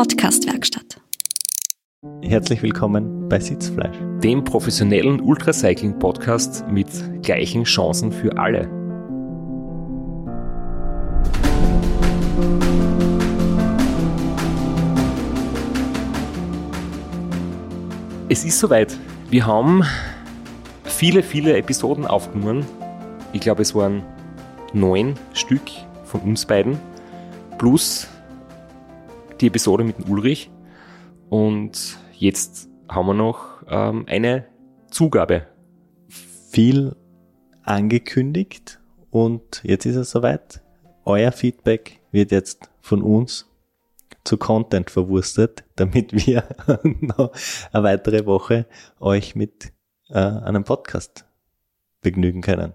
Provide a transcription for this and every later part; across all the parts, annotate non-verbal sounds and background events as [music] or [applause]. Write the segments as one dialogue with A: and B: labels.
A: Podcast-Werkstatt.
B: Herzlich willkommen bei Sitzfleisch,
C: dem professionellen Ultracycling-Podcast mit gleichen Chancen für alle. Es ist soweit. Wir haben viele, viele Episoden aufgenommen. Ich glaube, es waren neun Stück von uns beiden. Plus die Episode mit Ulrich. Und jetzt haben wir noch ähm, eine Zugabe.
B: Viel angekündigt und jetzt ist es soweit. Euer Feedback wird jetzt von uns zu Content verwurstet, damit [laughs] wir noch eine weitere Woche euch mit äh, einem Podcast begnügen können.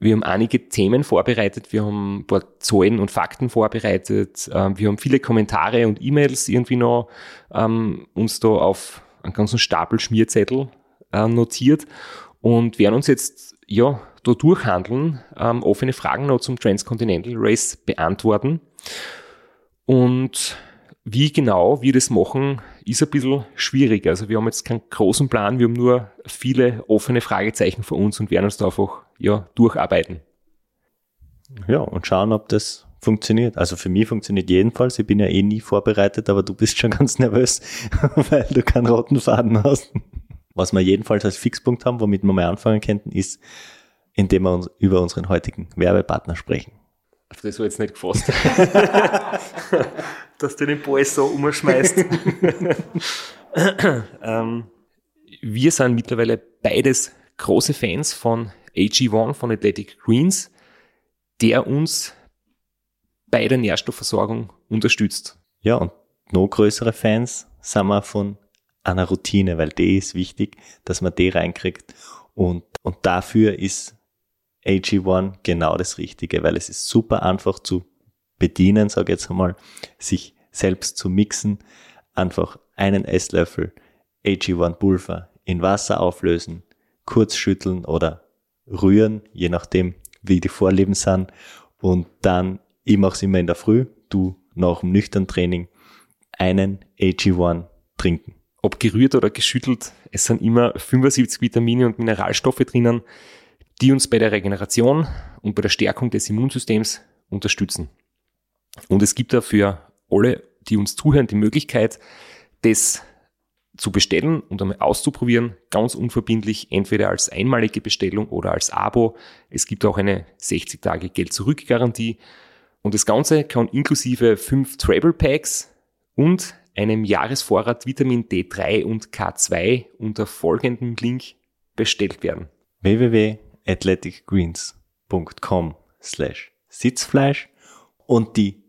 C: Wir haben einige Themen vorbereitet, wir haben ein paar Zahlen und Fakten vorbereitet, ähm, wir haben viele Kommentare und E-Mails irgendwie noch ähm, uns da auf einen ganzen Stapel Schmierzettel äh, notiert und werden uns jetzt ja da durchhandeln, ähm, offene Fragen noch zum Transcontinental Race beantworten. Und wie genau wir das machen, ist ein bisschen schwierig. Also wir haben jetzt keinen großen Plan, wir haben nur viele offene Fragezeichen vor uns und werden uns da einfach ja, durcharbeiten.
B: Ja, und schauen, ob das funktioniert. Also für mich funktioniert jedenfalls. Ich bin ja eh nie vorbereitet, aber du bist schon [laughs] ganz nervös, [laughs] weil du keinen roten Faden hast. Was wir jedenfalls als Fixpunkt haben, womit wir mal anfangen könnten, ist, indem wir uns über unseren heutigen Werbepartner sprechen.
C: Auf das war jetzt nicht gefasst. [laughs] Dass du den Ball so umschmeißt. [laughs] ähm, wir sind mittlerweile beides große Fans von AG1 von Athletic Greens, der uns bei der Nährstoffversorgung unterstützt.
B: Ja, und noch größere Fans sind wir von einer Routine, weil die ist wichtig, dass man die reinkriegt. Und, und dafür ist AG1 genau das Richtige, weil es ist super einfach zu bedienen, sage ich jetzt einmal, sich selbst zu mixen. Einfach einen Esslöffel AG1 Pulver in Wasser auflösen, kurz schütteln oder rühren, je nachdem, wie die Vorlieben sind. Und dann, ich mache es immer in der Früh, du nach dem nüchtern Training, einen AG1 trinken.
C: Ob gerührt oder geschüttelt, es sind immer 75 Vitamine und Mineralstoffe drinnen, die uns bei der Regeneration und bei der Stärkung des Immunsystems unterstützen. Und es gibt dafür alle, die uns zuhören, die Möglichkeit, das zu bestellen und einmal auszuprobieren, ganz unverbindlich, entweder als einmalige Bestellung oder als Abo. Es gibt auch eine 60 Tage Geld-Zurück-Garantie. Und das Ganze kann inklusive fünf Travel Packs und einem Jahresvorrat Vitamin D3 und K2 unter folgendem Link bestellt werden.
B: www.athleticgreens.com slash Sitzfleisch und die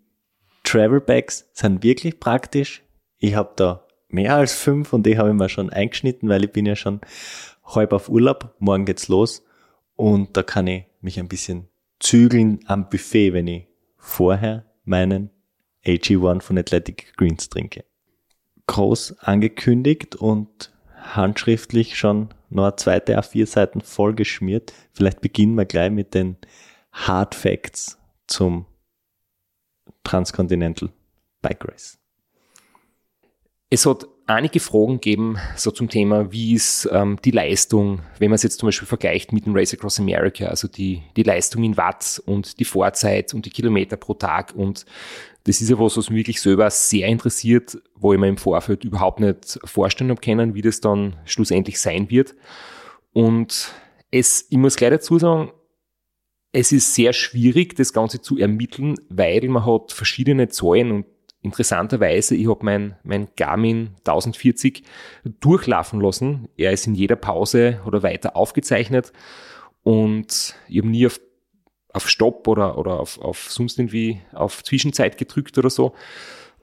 B: Travel Packs sind wirklich praktisch. Ich habe da mehr als fünf und die habe ich mir schon eingeschnitten, weil ich bin ja schon halb auf Urlaub. Morgen geht's los und da kann ich mich ein bisschen zügeln am Buffet, wenn ich vorher meinen AG1 von Athletic Greens trinke. Groß angekündigt und handschriftlich schon noch eine zweite A4 Seiten voll geschmiert. Vielleicht beginnen wir gleich mit den Hard Facts zum Transcontinental Bike Race.
C: Es hat einige Fragen gegeben, so zum Thema, wie ist ähm, die Leistung, wenn man es jetzt zum Beispiel vergleicht mit dem Race Across America, also die, die Leistung in Watt und die Vorzeit und die Kilometer pro Tag. Und das ist ja was, was mich wirklich selber sehr interessiert, wo ich mir im Vorfeld überhaupt nicht vorstellen habe können, wie das dann schlussendlich sein wird. Und es, ich muss gleich dazu sagen, es ist sehr schwierig, das Ganze zu ermitteln, weil man hat verschiedene Zahlen und interessanterweise, ich habe mein, mein Garmin 1040 durchlaufen lassen. Er ist in jeder Pause oder weiter aufgezeichnet und ich habe nie auf, auf Stopp oder, oder auf, auf sonst irgendwie auf Zwischenzeit gedrückt oder so.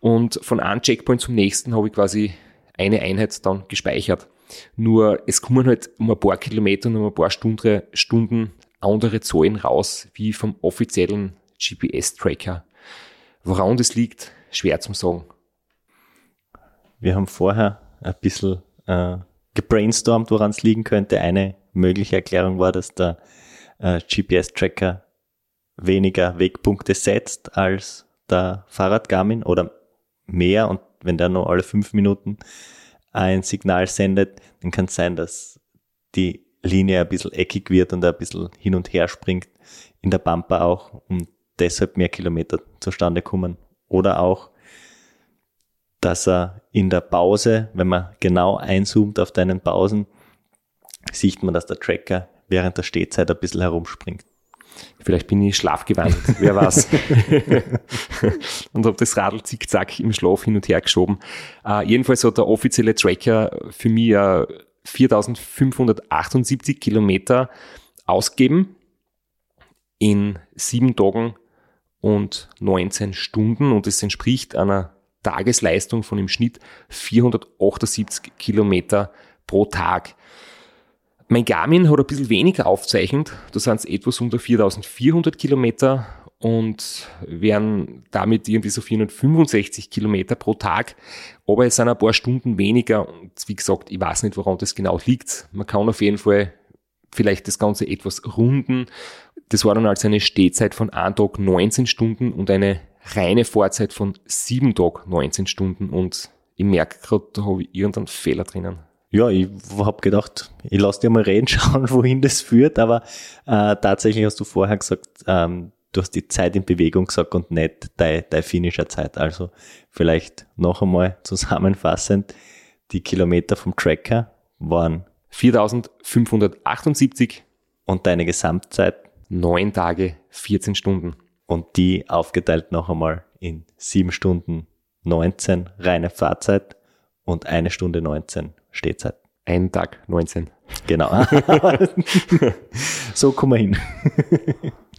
C: Und von einem Checkpoint zum nächsten habe ich quasi eine Einheit dann gespeichert. Nur es kommen halt um ein paar Kilometer und um ein paar Stunden, Stunden andere Zahlen raus, wie vom offiziellen GPS-Tracker. Woran das liegt, schwer zu sagen.
B: Wir haben vorher ein bisschen äh, gebrainstormt, woran es liegen könnte. Eine mögliche Erklärung war, dass der äh, GPS-Tracker weniger Wegpunkte setzt als der Fahrradgarmin oder mehr und wenn der nur alle fünf Minuten ein Signal sendet, dann kann es sein, dass die Linie ein bisschen eckig wird und ein bisschen hin und her springt in der Bumper auch und deshalb mehr Kilometer zustande kommen. Oder auch, dass er in der Pause, wenn man genau einzoomt auf deinen Pausen, sieht man, dass der Tracker während der Stehzeit ein bisschen herumspringt.
C: Vielleicht bin ich schlafgewandt, wer weiß. [laughs] und habe das Radl zickzack im Schlaf hin und her geschoben. Uh, jedenfalls hat der offizielle Tracker für mich uh, 4578 Kilometer ausgegeben in sieben Tagen und 19 Stunden und es entspricht einer Tagesleistung von im Schnitt 478 Kilometer pro Tag. Mein Garmin hat ein bisschen weniger aufzeichnet, da sind es etwas unter 4400 Kilometer und wären damit irgendwie so 465 Kilometer pro Tag. Aber es sind ein paar Stunden weniger und wie gesagt, ich weiß nicht, woran das genau liegt. Man kann auf jeden Fall vielleicht das Ganze etwas runden. Das war dann also eine Stehzeit von einem Tag 19 Stunden und eine reine Fahrzeit von sieben Tag 19 Stunden und ich merke gerade, da habe ich irgendeinen Fehler drinnen.
B: Ja, ich habe gedacht, ich lasse dir mal reden, [laughs] schauen, wohin das führt, aber äh, tatsächlich hast du vorher gesagt, ähm, du hast die Zeit in Bewegung gesagt und nicht deine, deine finisher Zeit. Also vielleicht noch einmal zusammenfassend, die Kilometer vom Tracker waren
C: 4578
B: und deine Gesamtzeit
C: 9 Tage, 14 Stunden.
B: Und die aufgeteilt noch einmal in 7 Stunden 19 reine Fahrzeit und eine Stunde 19 Stehzeit.
C: Ein Tag 19.
B: Genau. [laughs] so kommen wir hin.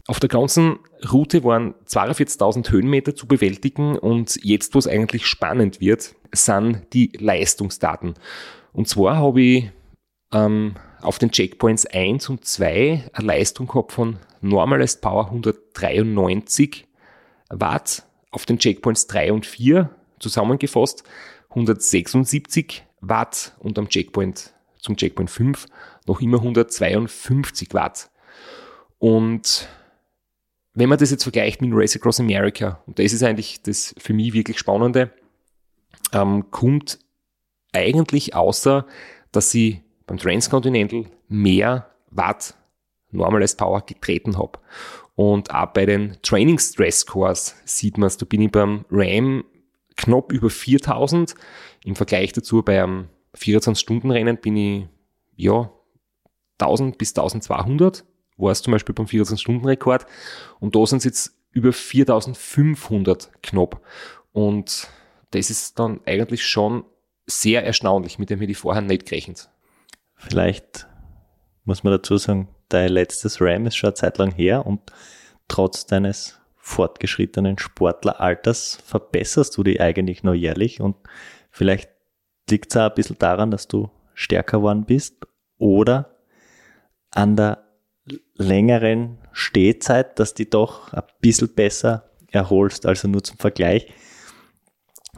C: Auf der ganzen Route waren 42.000 Höhenmeter zu bewältigen und jetzt, wo es eigentlich spannend wird, sind die Leistungsdaten. Und zwar habe ich ähm, auf den Checkpoints 1 und 2 eine Leistung gehabt von Normalized Power 193 Watt, auf den Checkpoints 3 und 4 zusammengefasst 176 Watt und am Checkpoint zum Checkpoint 5 noch immer 152 Watt. Und wenn man das jetzt vergleicht mit Race Across America, und das ist eigentlich das für mich wirklich Spannende, ähm, kommt eigentlich außer, dass sie beim Transcontinental mehr Watt Normalized Power getreten habe. Und auch bei den Training Stress Scores sieht man es, da bin ich beim RAM knapp über 4000. Im Vergleich dazu bei einem 24-Stunden-Rennen bin ich, ja, 1000 bis 1200 war es zum Beispiel beim 24-Stunden-Rekord. Und da sind es jetzt über 4500 knapp. Und das ist dann eigentlich schon sehr erstaunlich, mit dem hätte ich vorher nicht gerechnet.
B: Vielleicht muss man dazu sagen, dein letztes Ram ist schon eine Zeit lang her und trotz deines fortgeschrittenen Sportleralters verbesserst du dich eigentlich noch jährlich und vielleicht liegt es auch ein bisschen daran, dass du stärker geworden bist oder an der längeren Stehzeit, dass die doch ein bisschen besser erholst, also nur zum Vergleich.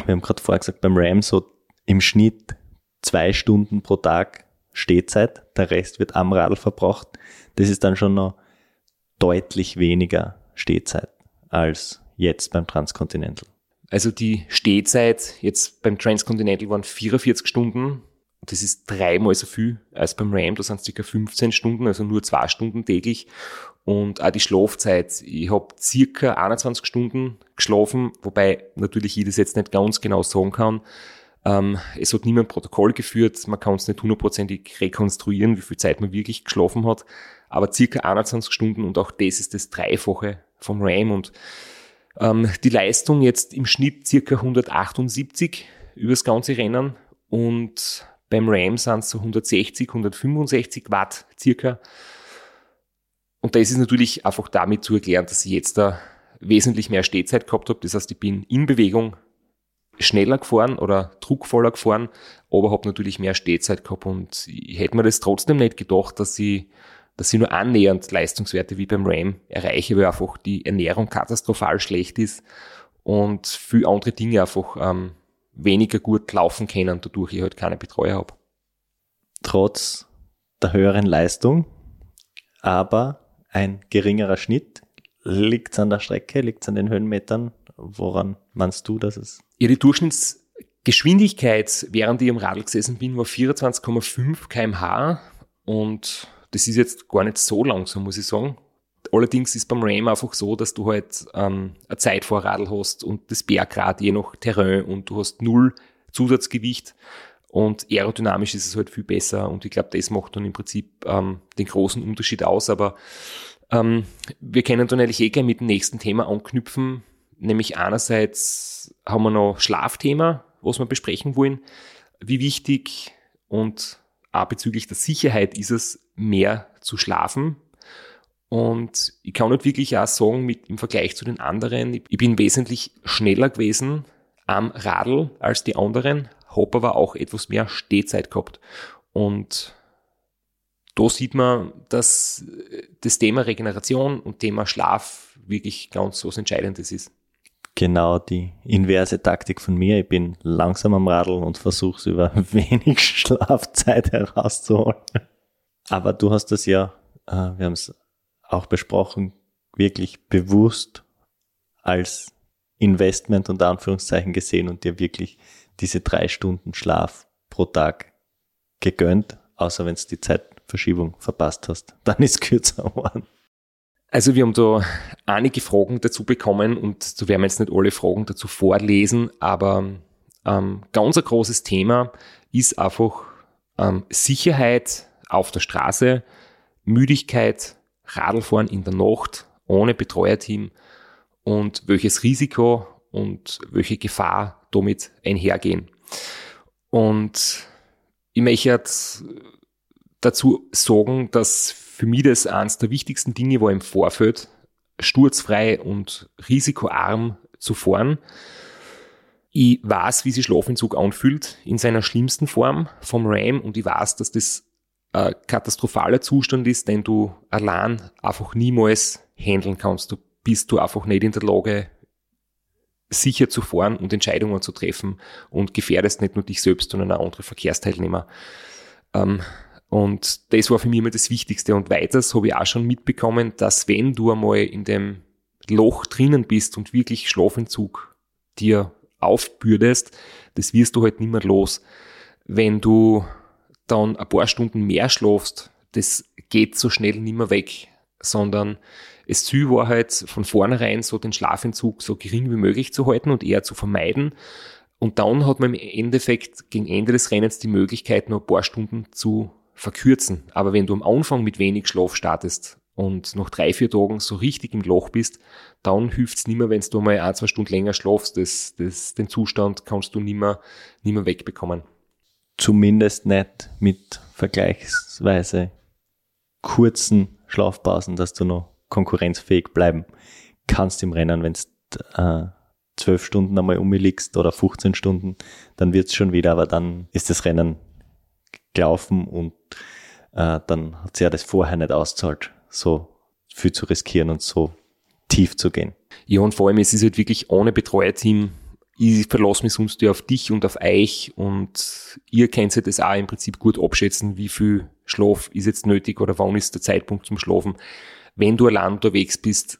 B: Wir haben gerade vorher gesagt, beim Ram so im Schnitt zwei Stunden pro Tag Stehzeit, der Rest wird am Radl verbraucht. Das ist dann schon noch deutlich weniger Stehzeit als jetzt beim Transcontinental.
C: Also die Stehzeit jetzt beim Transcontinental waren 44 Stunden. Das ist dreimal so viel als beim Ram. Da sind es ca. 15 Stunden, also nur zwei Stunden täglich. Und auch die Schlafzeit. Ich habe circa 21 Stunden geschlafen, wobei natürlich ich das jetzt nicht ganz genau sagen kann. Ähm, es hat niemand Protokoll geführt, man kann es nicht hundertprozentig rekonstruieren, wie viel Zeit man wirklich geschlafen hat, aber circa 21 Stunden und auch das ist das Dreifache vom RAM. Und ähm, die Leistung jetzt im Schnitt circa 178 übers ganze Rennen. Und beim RAM sind es so 160, 165 Watt circa. Und das ist natürlich einfach damit zu erklären, dass ich jetzt da wesentlich mehr Stehzeit gehabt habe. Das heißt, ich bin in Bewegung schneller gefahren oder druckvoller gefahren, aber habe natürlich mehr Stehzeit gehabt und ich hätte mir das trotzdem nicht gedacht, dass ich, dass ich nur annähernd Leistungswerte wie beim RAM erreiche, weil einfach die Ernährung katastrophal schlecht ist und viele andere Dinge einfach ähm, weniger gut laufen können, dadurch ich halt keine Betreuer habe.
B: Trotz der höheren Leistung, aber ein geringerer Schnitt, liegt es an der Strecke, liegt es an den Höhenmetern? Woran meinst du, dass es
C: ja, die Durchschnitts Geschwindigkeit, während ich am Radl gesessen bin, war 24,5 kmh und das ist jetzt gar nicht so langsam, muss ich sagen. Allerdings ist beim Ram einfach so, dass du halt ähm, ein Zeitvorradl hast und das Bergrad je nach Terrain und du hast null Zusatzgewicht und aerodynamisch ist es halt viel besser und ich glaube, das macht dann im Prinzip ähm, den großen Unterschied aus. Aber ähm, wir können dann eigentlich eh gleich mit dem nächsten Thema anknüpfen, nämlich einerseits haben wir noch Schlafthema, was wir besprechen wollen. Wie wichtig und auch bezüglich der Sicherheit ist es, mehr zu schlafen. Und ich kann nicht wirklich auch sagen, mit, im Vergleich zu den anderen, ich bin wesentlich schneller gewesen am Radl als die anderen, habe aber auch etwas mehr Stehzeit gehabt. Und da sieht man, dass das Thema Regeneration und Thema Schlaf wirklich ganz was Entscheidendes ist
B: genau die inverse Taktik von mir. Ich bin langsam am Radeln und versuche es über [laughs] wenig Schlafzeit herauszuholen. Aber du hast das ja, äh, wir haben es auch besprochen, wirklich bewusst als Investment unter Anführungszeichen gesehen und dir wirklich diese drei Stunden Schlaf pro Tag gegönnt, außer wenn du die Zeitverschiebung verpasst hast. [laughs] Dann ist kürzer geworden.
C: Also wir haben da einige Fragen dazu bekommen und da werden wir jetzt nicht alle Fragen dazu vorlesen, aber ähm, ganz ein großes Thema ist einfach ähm, Sicherheit auf der Straße, Müdigkeit, Radlfahren in der Nacht ohne Betreuerteam und welches Risiko und welche Gefahr damit einhergehen. Und ich möchte dazu sagen, dass für mich das eines der wichtigsten Dinge war im Vorfeld, sturzfrei und risikoarm zu fahren. Ich weiß, wie sich Schlafentzug anfühlt in seiner schlimmsten Form vom RAM und ich weiß, dass das ein katastrophaler Zustand ist, den du allein einfach niemals handeln kannst. Du bist du einfach nicht in der Lage, sicher zu fahren und Entscheidungen zu treffen und gefährdest nicht nur dich selbst, sondern auch andere Verkehrsteilnehmer. Ähm, und das war für mich immer das Wichtigste. Und weiters habe ich auch schon mitbekommen, dass wenn du einmal in dem Loch drinnen bist und wirklich Schlafentzug dir aufbürdest, das wirst du halt nicht mehr los. Wenn du dann ein paar Stunden mehr schlafst, das geht so schnell nicht mehr weg, sondern das Ziel war halt von vornherein so den Schlafentzug so gering wie möglich zu halten und eher zu vermeiden. Und dann hat man im Endeffekt gegen Ende des Rennens die Möglichkeit, nur ein paar Stunden zu verkürzen. Aber wenn du am Anfang mit wenig Schlaf startest und nach drei, vier Tagen so richtig im Loch bist, dann hilft's nimmer, wenn du mal ein, zwei Stunden länger schlafst. Das, das, den Zustand kannst du nimmer, nimmer wegbekommen.
B: Zumindest nicht mit vergleichsweise kurzen Schlafpausen, dass du noch konkurrenzfähig bleiben kannst im Rennen, wenn du äh, zwölf Stunden einmal um mich liegst oder 15 Stunden, dann wird's schon wieder, aber dann ist das Rennen gelaufen und äh, dann hat sie ja das vorher nicht auszahlt, so viel zu riskieren und so tief zu gehen.
C: Ja, und vor allem, es ist halt wirklich ohne Betreuerteam. Ich verlasse mich sonst ja auf dich und auf euch und ihr könnt das auch im Prinzip gut abschätzen, wie viel Schlaf ist jetzt nötig oder wann ist der Zeitpunkt zum Schlafen. Wenn du allein unterwegs bist,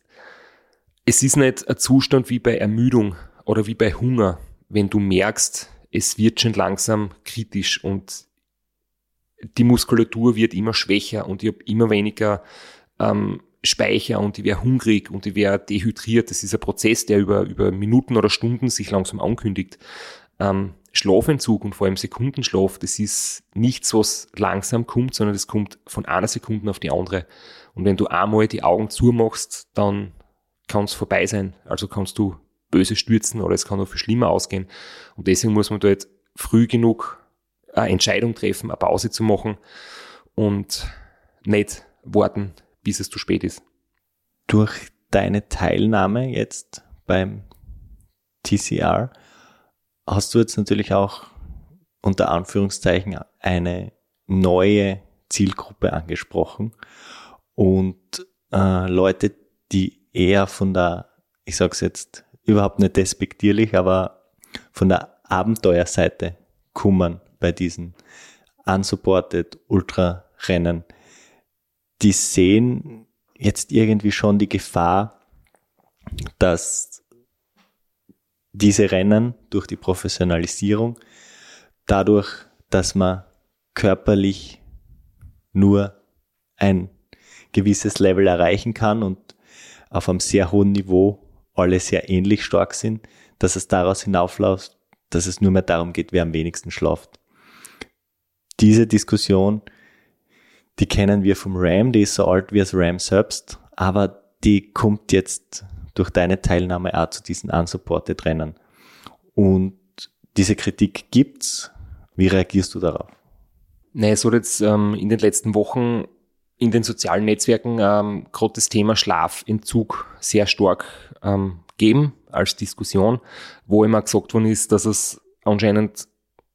C: es ist nicht ein Zustand wie bei Ermüdung oder wie bei Hunger, wenn du merkst, es wird schon langsam kritisch und die Muskulatur wird immer schwächer und ich habe immer weniger ähm, Speicher und ich wäre hungrig und ich wäre dehydriert. Das ist ein Prozess, der über, über Minuten oder Stunden sich langsam ankündigt. Ähm, Schlafentzug und vor allem Sekundenschlaf, das ist nichts, was langsam kommt, sondern das kommt von einer Sekunde auf die andere. Und wenn du einmal die Augen zumachst, dann kann es vorbei sein. Also kannst du böse stürzen oder es kann noch viel schlimmer ausgehen. Und deswegen muss man da jetzt früh genug eine Entscheidung treffen, eine Pause zu machen und nicht warten, bis es zu spät ist.
B: Durch deine Teilnahme jetzt beim TCR hast du jetzt natürlich auch unter Anführungszeichen eine neue Zielgruppe angesprochen und äh, Leute, die eher von der, ich sag's jetzt überhaupt nicht despektierlich, aber von der Abenteuerseite kummern bei diesen unsupported Ultra-Rennen, die sehen jetzt irgendwie schon die Gefahr, dass diese Rennen durch die Professionalisierung, dadurch, dass man körperlich nur ein gewisses Level erreichen kann und auf einem sehr hohen Niveau alle sehr ähnlich stark sind, dass es daraus hinaufläuft, dass es nur mehr darum geht, wer am wenigsten schlaft. Diese Diskussion, die kennen wir vom RAM, die ist so alt wie das RAM selbst, aber die kommt jetzt durch deine Teilnahme auch zu diesen unsupported Rennen. Und diese Kritik gibt's. Wie reagierst du darauf?
C: Nee, es hat jetzt ähm, in den letzten Wochen in den sozialen Netzwerken ähm, gerade das Thema Schlafentzug sehr stark ähm, geben als Diskussion, wo immer gesagt worden ist, dass es anscheinend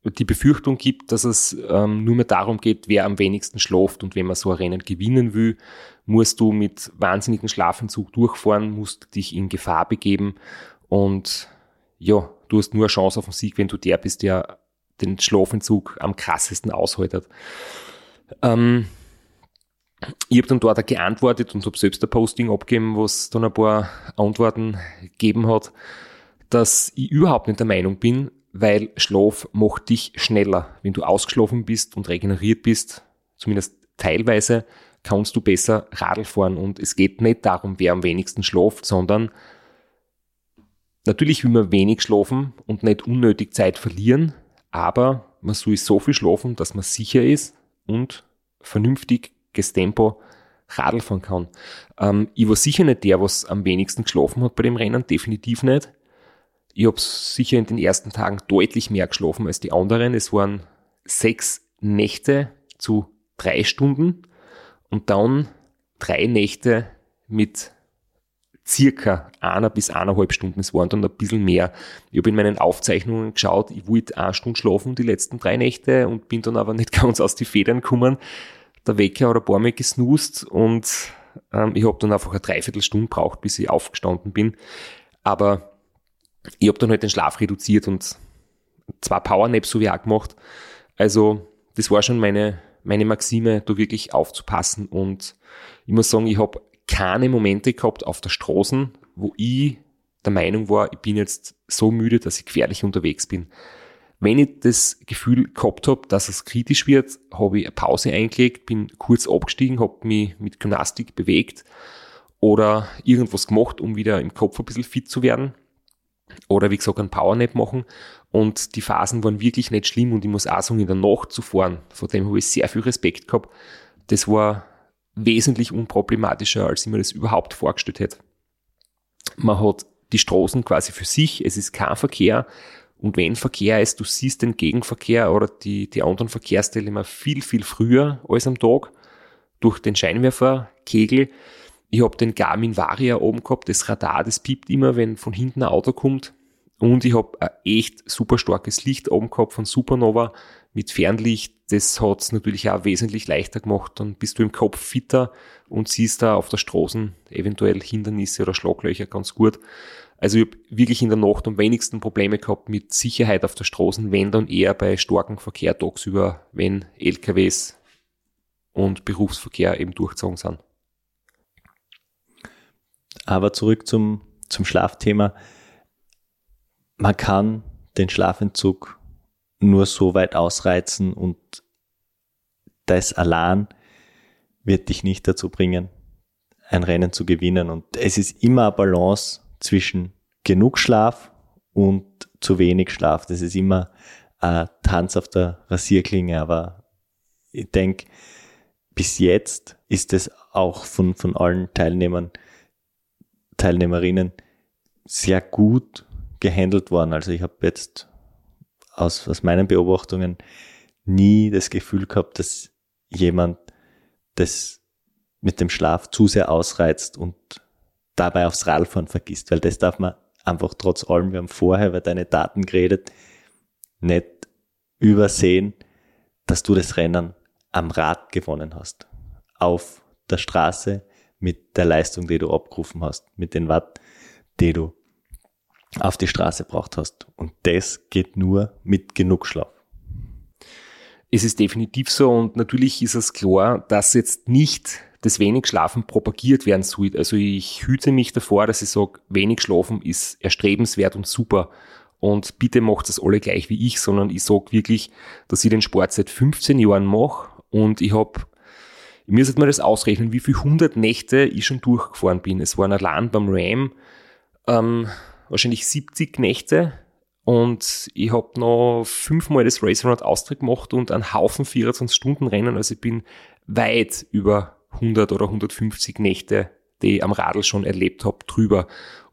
C: die Befürchtung gibt, dass es ähm, nur mehr darum geht, wer am wenigsten schläft. Und wenn man so ein Rennen gewinnen will, musst du mit wahnsinnigem Schlafentzug durchfahren, musst dich in Gefahr begeben. Und ja, du hast nur eine Chance auf den Sieg, wenn du der bist, der den Schlafentzug am krassesten aushaltet. Ähm, ich habe dann dort geantwortet und habe selbst ein Posting abgegeben, was dann ein paar Antworten gegeben hat, dass ich überhaupt nicht der Meinung bin, weil Schlaf macht dich schneller. Wenn du ausgeschlafen bist und regeneriert bist, zumindest teilweise, kannst du besser Radl fahren. Und es geht nicht darum, wer am wenigsten schlaft, sondern natürlich will man wenig schlafen und nicht unnötig Zeit verlieren, aber man soll so viel schlafen, dass man sicher ist und vernünftig Tempo Radl fahren kann. Ähm, ich war sicher nicht der, was am wenigsten geschlafen hat bei dem Rennen, definitiv nicht. Ich habe sicher in den ersten Tagen deutlich mehr geschlafen als die anderen. Es waren sechs Nächte zu drei Stunden und dann drei Nächte mit circa einer bis eineinhalb Stunden. Es waren dann ein bisschen mehr. Ich habe in meinen Aufzeichnungen geschaut, ich wollte eine Stunde schlafen die letzten drei Nächte und bin dann aber nicht [laughs] ganz aus die Federn gekommen. Der Wecker hat ein paar Mal gesnoost und ähm, ich habe dann einfach eine Dreiviertelstunde braucht, bis ich aufgestanden bin. Aber ich habe dann halt den Schlaf reduziert und zwei Powernaps so wie auch gemacht. Also das war schon meine, meine Maxime, da wirklich aufzupassen. Und ich muss sagen, ich habe keine Momente gehabt auf der Straße, wo ich der Meinung war, ich bin jetzt so müde, dass ich gefährlich unterwegs bin. Wenn ich das Gefühl gehabt habe, dass es kritisch wird, habe ich eine Pause eingelegt, bin kurz abgestiegen, habe mich mit Gymnastik bewegt oder irgendwas gemacht, um wieder im Kopf ein bisschen fit zu werden. Oder wie gesagt, einen Powernap machen. Und die Phasen waren wirklich nicht schlimm und ich muss auch sagen, in der Nacht zu fahren, vor dem habe ich sehr viel Respekt gehabt. Das war wesentlich unproblematischer, als ich mir das überhaupt vorgestellt hätte. Man hat die Straßen quasi für sich, es ist kein Verkehr. Und wenn Verkehr ist, du siehst den Gegenverkehr oder die, die anderen Verkehrsteile immer viel, viel früher als am Tag durch den Scheinwerferkegel. Ich habe den Garmin Varia oben gehabt, das Radar, das piept immer, wenn von hinten ein Auto kommt. Und ich habe ein echt super starkes Licht oben gehabt von Supernova mit Fernlicht. Das hat's natürlich auch wesentlich leichter gemacht. Dann bist du im Kopf fitter und siehst da auf der Straße eventuell Hindernisse oder Schlaglöcher ganz gut. Also ich habe wirklich in der Nacht am wenigsten Probleme gehabt mit Sicherheit auf der Straße, wenn dann eher bei starkem Verkehr tagsüber, wenn LKWs und Berufsverkehr eben durchgezogen sind.
B: Aber zurück zum, zum Schlafthema man kann den Schlafentzug nur so weit ausreizen und das allein wird dich nicht dazu bringen, ein Rennen zu gewinnen. Und es ist immer eine Balance zwischen genug Schlaf und zu wenig Schlaf. Das ist immer ein Tanz auf der Rasierklinge, aber ich denke, bis jetzt ist es auch von, von allen Teilnehmern, Teilnehmerinnen sehr gut gehandelt worden. Also ich habe jetzt aus, aus meinen Beobachtungen nie das Gefühl gehabt, dass jemand das mit dem Schlaf zu sehr ausreizt und dabei aufs Radfahren vergisst, weil das darf man einfach trotz allem, wir haben vorher über deine Daten geredet, nicht übersehen, dass du das Rennen am Rad gewonnen hast. Auf der Straße mit der Leistung, die du abgerufen hast, mit den Watt, die du auf die Straße braucht hast. Und das geht nur mit genug Schlaf.
C: Es ist definitiv so und natürlich ist es klar, dass jetzt nicht das wenig Schlafen propagiert werden soll. Also ich hüte mich davor, dass ich sage, wenig Schlafen ist erstrebenswert und super. Und bitte macht das alle gleich wie ich, sondern ich sage wirklich, dass ich den Sport seit 15 Jahren mache und ich habe, ich müsste mal das ausrechnen, wie viele 100 Nächte ich schon durchgefahren bin. Es waren allein beim Ram ähm, wahrscheinlich 70 Nächte und ich habe noch fünfmal das Race Around Austria gemacht und einen Haufen 24-Stunden-Rennen. Also ich bin weit über 100 oder 150 Nächte, die ich am Radl schon erlebt habe, drüber.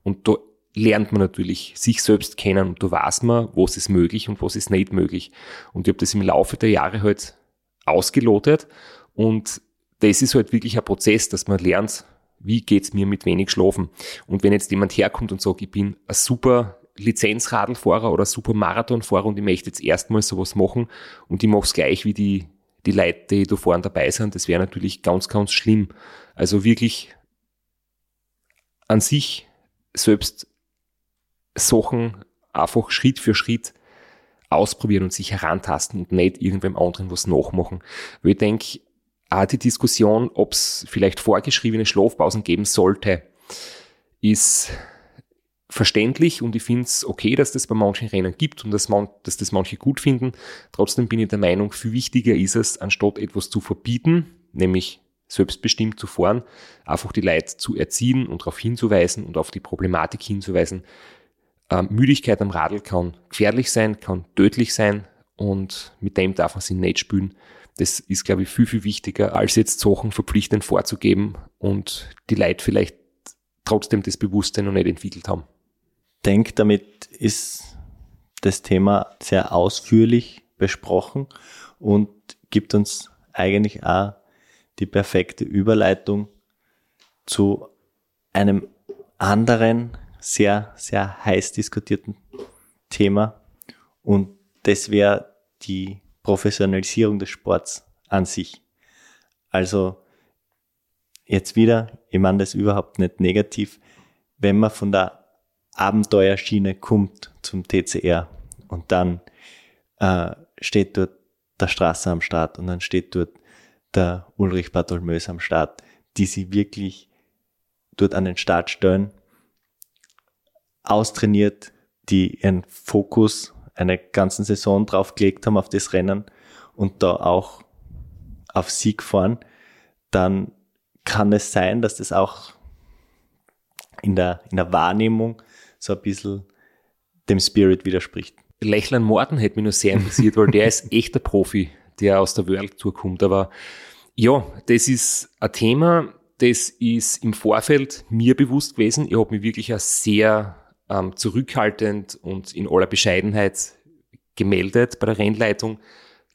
C: Und da lernt man natürlich sich selbst kennen und da weiß man, was ist möglich und was ist nicht möglich. Und ich habe das im Laufe der Jahre halt ausgelotet und das ist halt wirklich ein Prozess, dass man lernt, wie geht's mir mit wenig Schlafen. Und wenn jetzt jemand herkommt und sagt, ich bin ein super Lizenzradlfahrer oder super Marathonfahrer und ich möchte jetzt erstmal sowas machen und ich mache es gleich wie die, die Leute, die da vorne dabei sind, das wäre natürlich ganz, ganz schlimm. Also wirklich an sich selbst Sachen einfach Schritt für Schritt ausprobieren und sich herantasten und nicht irgendwem anderen was nachmachen. Weil ich denke, die Diskussion, ob es vielleicht vorgeschriebene Schlafpausen geben sollte, ist verständlich und ich finde es okay, dass das bei manchen Rennen gibt und dass, man, dass das manche gut finden. Trotzdem bin ich der Meinung, viel wichtiger ist es, anstatt etwas zu verbieten, nämlich selbstbestimmt zu fahren, einfach die Leute zu erziehen und darauf hinzuweisen und auf die Problematik hinzuweisen. Ähm, Müdigkeit am Radl kann gefährlich sein, kann tödlich sein und mit dem darf man sich nicht spülen. Das ist, glaube ich, viel, viel wichtiger, als jetzt Sachen verpflichtend vorzugeben und die Leute vielleicht trotzdem das Bewusstsein noch nicht entwickelt haben.
B: Ich denke, damit ist das Thema sehr ausführlich besprochen und gibt uns eigentlich auch die perfekte Überleitung zu einem anderen, sehr, sehr heiß diskutierten Thema. Und das wäre die Professionalisierung des Sports an sich. Also jetzt wieder, ich meine das überhaupt nicht negativ, wenn man von der Abenteuerschiene kommt zum TCR und dann äh, steht dort der Straße am Start und dann steht dort der Ulrich Bartholmös am Start, die sie wirklich dort an den Start stellen, austrainiert, die ihren Fokus eine ganze Saison draufgelegt haben auf das Rennen und da auch auf Sieg fahren, dann kann es sein, dass das auch in der, in der Wahrnehmung so ein bisschen dem Spirit widerspricht.
C: Lechlan Morten hätte mich nur sehr interessiert, weil der ist echter Profi, der aus der World Tour kommt. Aber ja, das ist ein Thema, das ist im Vorfeld mir bewusst gewesen. Ich habe mich wirklich als sehr ähm, zurückhaltend und in aller Bescheidenheit gemeldet bei der Rennleitung.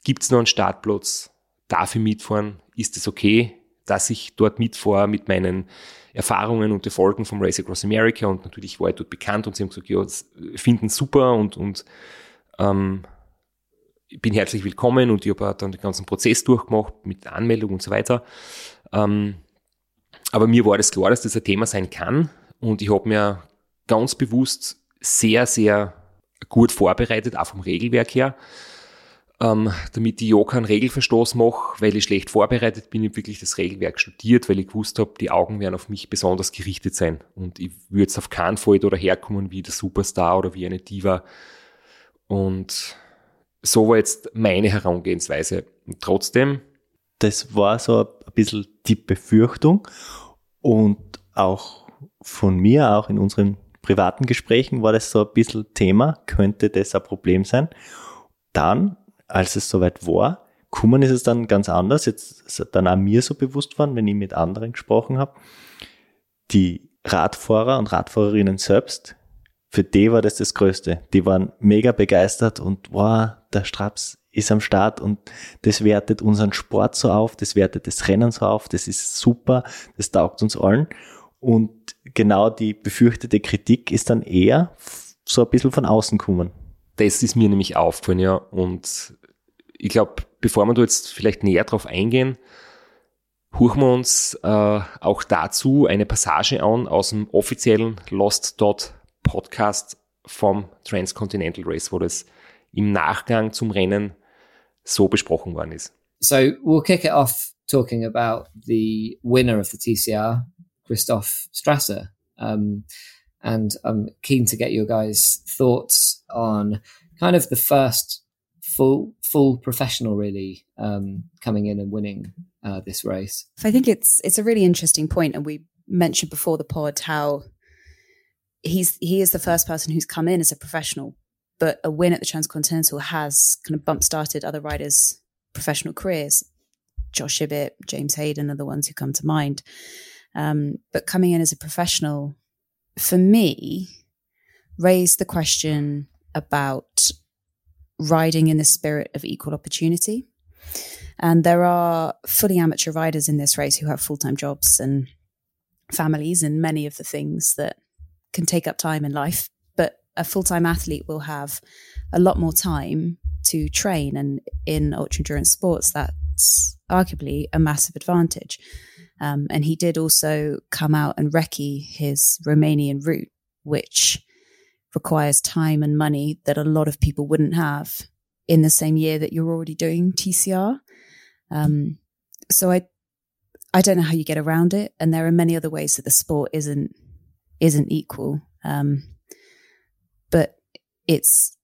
C: Gibt es noch einen Startplatz? Darf ich mitfahren? Ist es okay, dass ich dort mitfahre mit meinen Erfahrungen und Erfolgen vom Race Across America? Und natürlich war ich dort bekannt und sie haben gesagt, ja, das finden super und, und ähm, bin herzlich willkommen und ich habe dann den ganzen Prozess durchgemacht mit Anmeldung und so weiter. Ähm, aber mir war das klar, dass das ein Thema sein kann und ich habe mir ganz bewusst sehr, sehr gut vorbereitet, auch vom Regelwerk her, ähm, damit ich ja keinen Regelverstoß mache, weil ich schlecht vorbereitet bin. Ich habe wirklich das Regelwerk studiert, weil ich gewusst habe, die Augen werden auf mich besonders gerichtet sein. Und ich würde jetzt auf keinen Fall da herkommen wie der Superstar oder wie eine Diva. Und so war jetzt meine Herangehensweise. Und trotzdem.
B: Das war so ein bisschen die Befürchtung und auch von mir, auch in unseren privaten Gesprächen war das so ein bisschen Thema, könnte das ein Problem sein. Dann, als es soweit war, kommen ist es dann ganz anders. Jetzt dann auch mir so bewusst worden, wenn ich mit anderen gesprochen habe. Die Radfahrer und Radfahrerinnen selbst, für die war das das Größte. Die waren mega begeistert und wow, der Straps ist am Start und das wertet unseren Sport so auf, das wertet das Rennen so auf, das ist super, das taugt uns allen. Und genau die befürchtete Kritik ist dann eher so ein bisschen von außen gekommen.
C: Das ist mir nämlich aufgefallen, ja. Und ich glaube, bevor wir da jetzt vielleicht näher drauf eingehen, huchen wir uns äh, auch dazu eine Passage an aus dem offiziellen Lost Dot Podcast vom Transcontinental Race, wo das im Nachgang zum Rennen so besprochen worden ist.
A: So we'll kick it off talking about the winner of the TCR, Christoph Strasser. Um, and I'm keen to get your guys' thoughts on kind of the first full full professional really um, coming in and winning uh, this race.
D: I think it's it's a really interesting point, and we mentioned before the pod how he's he is the first person who's come in as a professional, but a win at the Transcontinental has kind of bump started other riders' professional careers. Josh Ibbett, James Hayden are the ones who come to mind. Um, but coming in as a professional, for me, raised the question about riding in the spirit of equal opportunity. And there are fully amateur riders in this race who have full time jobs and families and many of the things that can take up time in life. But a full time athlete will have a lot more time to train. And in ultra endurance sports, that's arguably a massive advantage. Um, and he did also come out and recce his Romanian route, which requires time and money that a lot of people wouldn't have in the same year that you're already doing TCR. Um, so I, I don't know how you get around it, and there are many other ways that the sport isn't isn't equal. Um, but it's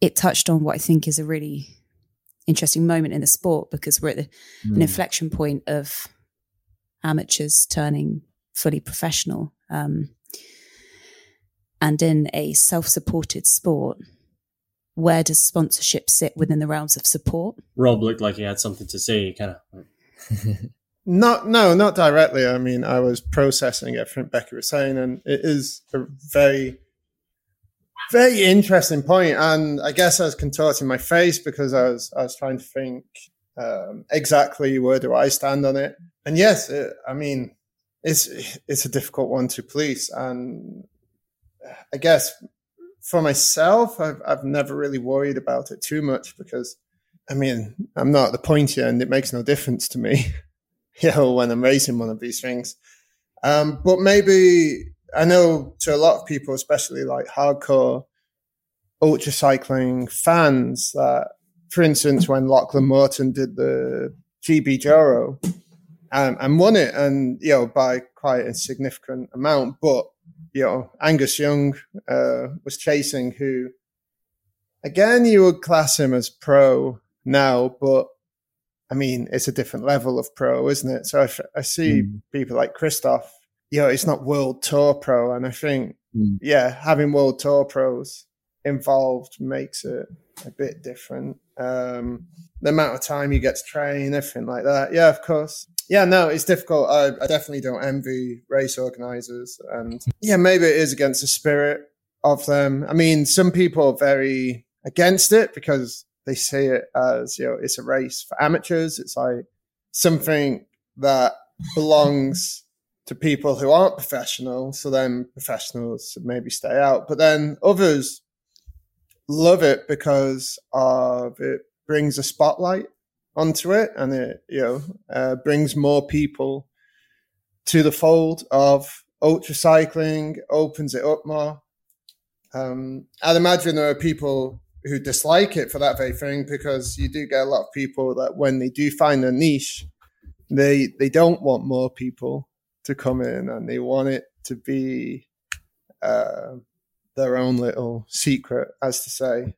D: it touched on what I think is a really interesting moment in the sport because we're at the, mm. an hmm. inflection point of amateurs turning fully professional. Um, and in a self supported sport, where does sponsorship sit within the realms of support?
E: Rob looked like he had something to say, kind of. [laughs]
F: not, no, not directly. I mean, I was processing everything Becky was saying, and it is a very, very interesting. And I guess I was contorting my face because I was, I was trying to think um, exactly where do I stand on it. And yes, it, I mean, it's it's a difficult one to police, and I guess for myself, I've, I've never really worried about it too much because, I mean, I'm not at the point yet and it makes no difference to me, [laughs] you know, when I'm racing one of these things. Um, but maybe I know to a lot of people, especially like hardcore ultra cycling fans, that for instance, when Lachlan Morton did the GB Joro um, and won it, and you know by quite a significant amount, but you know, Angus Young uh, was chasing, who, again, you would class him as pro now, but I mean, it's a different level of pro, isn't it? So I, I see mm. people like Christoph, you know, it's not world tour pro. And I think, mm. yeah, having world tour pros involved makes it a bit different. Um, the amount of time you get to train, everything like that. Yeah, of course yeah, no, it's difficult. I, I definitely don't envy race organizers. And yeah, maybe it is against the spirit of them. I mean, some people are very against it because they see it as, you know, it's a race for amateurs. It's like something that belongs to people who aren't professional. So then professionals maybe stay out. But then others love it because of it brings a spotlight onto it, and it you know uh, brings more people to the fold of ultra cycling, opens it up more. Um, I'd imagine there are people who dislike it for that very thing because you do get a lot of people that when they do find a niche, they they don't want more people to come in and they want it to be uh, their own little secret, as to say.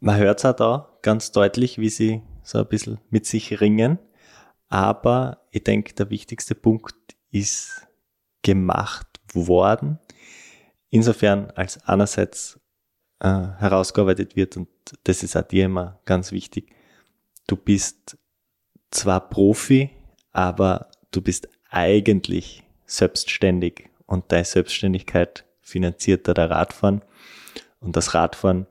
B: Man hört es auch da ganz deutlich, wie sie so ein bisschen mit sich ringen. Aber ich denke, der wichtigste Punkt ist gemacht worden. Insofern, als einerseits äh, herausgearbeitet wird, und das ist auch dir immer ganz wichtig, du bist zwar Profi, aber du bist eigentlich selbstständig und deine Selbstständigkeit finanziert da der Radfahren und das Radfahren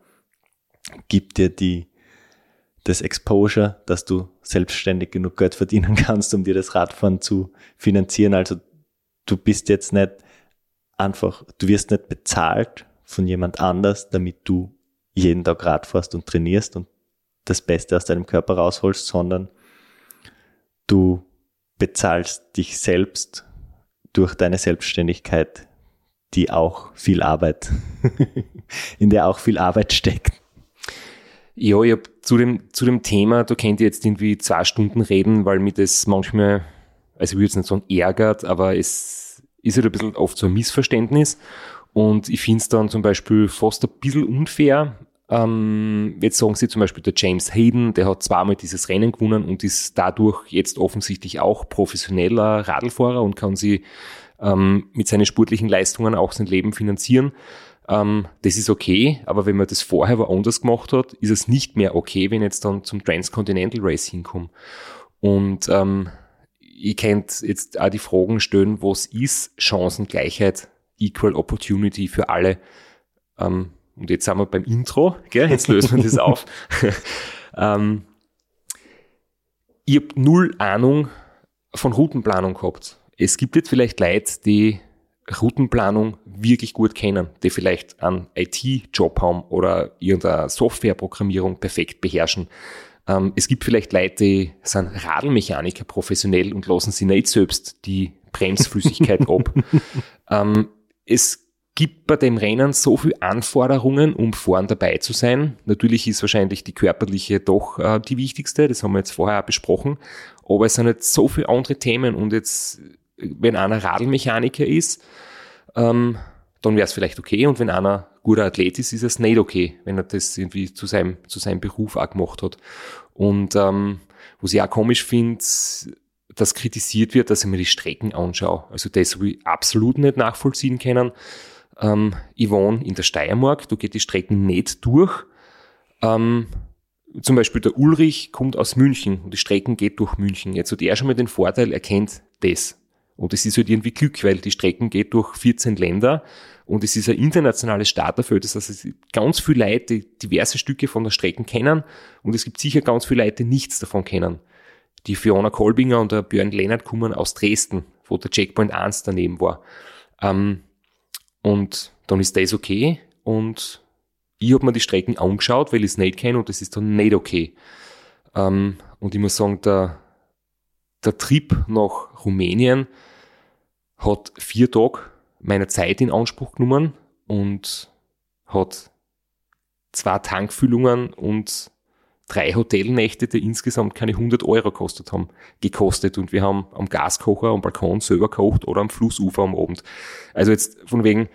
B: gibt dir die das Exposure, dass du selbstständig genug Geld verdienen [laughs] kannst, um dir das Radfahren zu finanzieren. Also du bist jetzt nicht einfach, du wirst nicht bezahlt von jemand anders, damit du jeden Tag Rad fährst und trainierst und das Beste aus deinem Körper rausholst, sondern du bezahlst dich selbst durch deine Selbstständigkeit, die auch viel Arbeit, [laughs] in der auch viel Arbeit steckt.
C: Ja, ich hab zu dem, zu dem Thema, da könnt ihr jetzt irgendwie zwei Stunden reden, weil mir das manchmal, also ich würde es nicht sagen ärgert, aber es ist halt ein bisschen oft so ein Missverständnis. Und ich finde es dann zum Beispiel fast ein bisschen unfair. Ähm, jetzt sagen sie zum Beispiel der James Hayden, der hat zweimal dieses Rennen gewonnen und ist dadurch jetzt offensichtlich auch professioneller Radlfahrer und kann sie ähm, mit seinen sportlichen Leistungen auch sein Leben finanzieren. Ähm, das ist okay, aber wenn man das vorher woanders gemacht hat, ist es nicht mehr okay, wenn ich jetzt dann zum Transcontinental Race hinkomme. Und ähm, ich könnte jetzt auch die Fragen stellen, was ist Chancengleichheit, Equal Opportunity für alle? Ähm, und jetzt sind wir beim Intro, gell? jetzt lösen wir das [laughs] auf. ähm, ich habe null Ahnung von Routenplanung gehabt. Es gibt jetzt vielleicht Leute, die Routenplanung wirklich gut kennen, die vielleicht einen IT-Job haben oder irgendeine Softwareprogrammierung perfekt beherrschen. Ähm, es gibt vielleicht Leute, die sind Radlmechaniker professionell und lassen sie nicht selbst die Bremsflüssigkeit [laughs] ab. Ähm, es gibt bei dem Rennen so viele Anforderungen, um vorn dabei zu sein. Natürlich ist wahrscheinlich die körperliche doch äh, die wichtigste, das haben wir jetzt vorher auch besprochen. Aber es sind jetzt so viele andere Themen und jetzt wenn einer Radlmechaniker ist, ähm, dann wäre es vielleicht okay. Und wenn einer guter Athlet ist, ist es nicht okay, wenn er das irgendwie zu seinem, zu seinem Beruf auch gemacht hat. Und ähm, was ich auch komisch finde, dass kritisiert wird, dass ich mir die Strecken anschaue. Also das habe ich absolut nicht nachvollziehen können. Ähm, wohne in der Steiermark, da geht die Strecken nicht durch. Ähm, zum Beispiel der Ulrich kommt aus München und die Strecken geht durch München. Jetzt hat er schon mal den Vorteil, er kennt das. Und es ist halt irgendwie Glück, weil die Strecken geht durch 14 Länder und es ist ein internationales Starterfeld. Das heißt, es gibt ganz viele Leute, die diverse Stücke von der Strecken kennen und es gibt sicher ganz viele Leute, die nichts davon kennen. Die Fiona Kolbinger und der Björn Lennart kommen aus Dresden, wo der Checkpoint 1 daneben war. Ähm, und dann ist das okay und ich habe mir die Strecken angeschaut, weil ich es nicht kenne und das ist dann nicht okay. Ähm, und ich muss sagen, der, der Trip nach Rumänien hat vier Tage meiner Zeit in Anspruch genommen und hat zwei Tankfüllungen und drei Hotelnächte, die insgesamt keine 100 Euro gekostet haben, gekostet. Und wir haben am Gaskocher am Balkon selber gekocht oder am Flussufer am Abend. Also jetzt von wegen,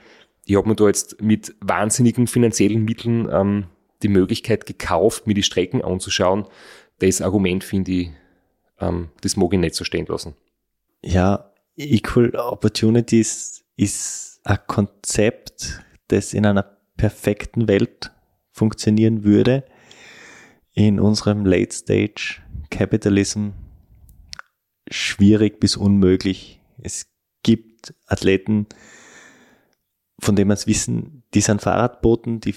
C: ich habe mir da jetzt mit wahnsinnigen finanziellen Mitteln ähm, die Möglichkeit gekauft, mir die Strecken anzuschauen. Das Argument finde ich, ähm, das mag ich nicht so stehen lassen.
B: Ja, Equal Opportunities ist ein Konzept, das in einer perfekten Welt funktionieren würde. In unserem Late Stage Capitalism schwierig bis unmöglich. Es gibt Athleten, von denen wir es wissen, die sind Fahrradboten, die,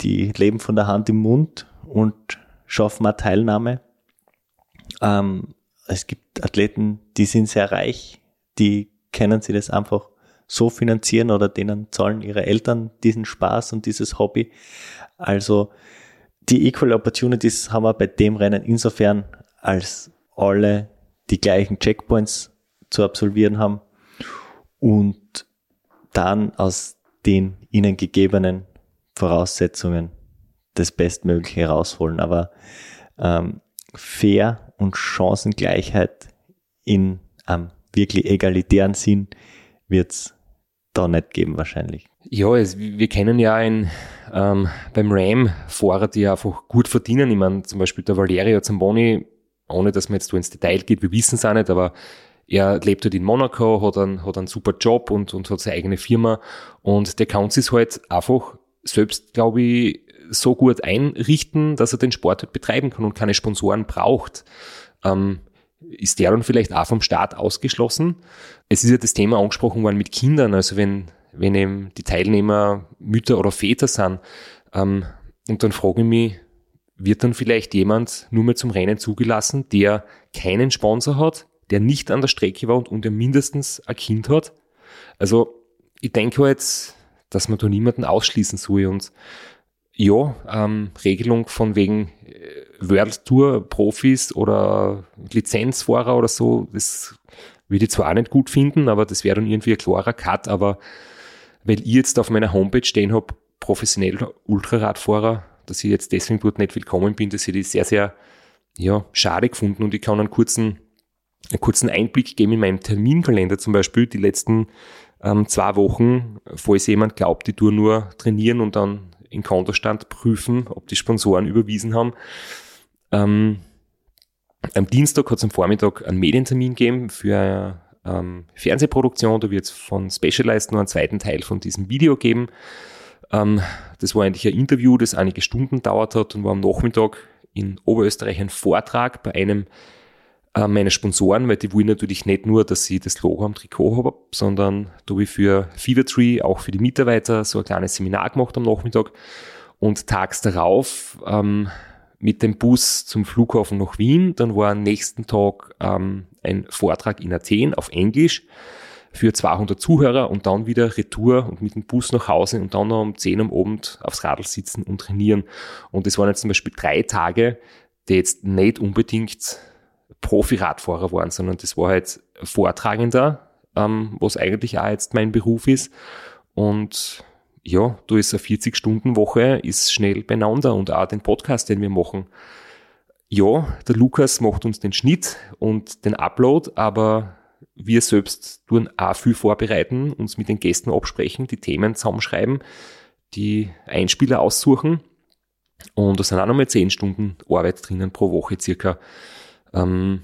B: die leben von der Hand im Mund und schaffen eine Teilnahme. Ähm, es gibt Athleten, die sind sehr reich, die können sie das einfach so finanzieren oder denen zahlen ihre Eltern diesen Spaß und dieses Hobby. Also die Equal Opportunities haben wir bei dem Rennen insofern, als alle die gleichen Checkpoints zu absolvieren haben und dann aus den ihnen gegebenen Voraussetzungen das Bestmögliche herausholen. Aber ähm, fair und Chancengleichheit in einem wirklich egalitären Sinn wird es da nicht geben wahrscheinlich.
C: Ja, es, wir kennen ja ein, ähm, beim Ram Fahrer, die einfach gut verdienen. Ich meine, zum Beispiel der Valerio Zamboni, ohne dass man jetzt so ins Detail geht, wir wissen es auch nicht, aber er lebt halt in Monaco, hat einen, hat einen super Job und, und hat seine eigene Firma und der kann sich halt einfach selbst, glaube ich, so gut einrichten, dass er den Sport halt betreiben kann und keine Sponsoren braucht. Ähm, ist der dann vielleicht auch vom Staat ausgeschlossen? Es ist ja das Thema angesprochen worden mit Kindern, also wenn, wenn eben die Teilnehmer Mütter oder Väter sind, ähm, und dann frage ich mich, wird dann vielleicht jemand nur mehr zum Rennen zugelassen, der keinen Sponsor hat, der nicht an der Strecke war und, und der mindestens ein Kind hat? Also ich denke halt, dass man da niemanden ausschließen soll und ja, ähm, Regelung von wegen äh, World Tour Profis oder Lizenzfahrer oder so, das würde ich zwar auch nicht gut finden, aber das wäre dann irgendwie ein klarer Cut, aber weil ich jetzt auf meiner Homepage stehen habe, professioneller Ultraradfahrer, dass ich jetzt deswegen dort nicht willkommen bin, dass ich die sehr, sehr ja, schade gefunden und ich kann einen kurzen, einen kurzen Einblick geben in meinem Terminkalender zum Beispiel. Die letzten ähm, zwei Wochen, falls jemand glaubt, die tue nur trainieren und dann in Kontostand prüfen, ob die Sponsoren überwiesen haben. Ähm, am Dienstag hat es am Vormittag einen Medientermin gegeben für ähm, Fernsehproduktion. Da wird es von Specialized nur einen zweiten Teil von diesem Video geben. Ähm, das war eigentlich ein Interview, das einige Stunden dauert hat und war am Nachmittag in Oberösterreich ein Vortrag bei einem äh, meiner Sponsoren, weil die wollen natürlich nicht nur, dass ich das Logo am Trikot habe, sondern da habe ich für Fevertree, auch für die Mitarbeiter, so ein kleines Seminar gemacht am Nachmittag. Und tags darauf ähm, mit dem Bus zum Flughafen nach Wien. Dann war am nächsten Tag ähm, ein Vortrag in Athen auf Englisch für 200 Zuhörer und dann wieder Retour und mit dem Bus nach Hause und dann noch um 10 am Abend aufs Radl sitzen und trainieren. Und das waren jetzt zum Beispiel drei Tage, die jetzt nicht unbedingt Profi-Radfahrer waren, sondern das war halt Vortragender, ähm, was eigentlich auch jetzt mein Beruf ist. Und ja, du ist eine 40-Stunden-Woche, ist schnell beieinander und auch den Podcast, den wir machen. Ja, der Lukas macht uns den Schnitt und den Upload, aber wir selbst tun auch viel vorbereiten, uns mit den Gästen absprechen, die Themen zusammenschreiben, die Einspieler aussuchen. Und da sind auch nochmal 10 Stunden Arbeit drinnen pro Woche circa. Ähm,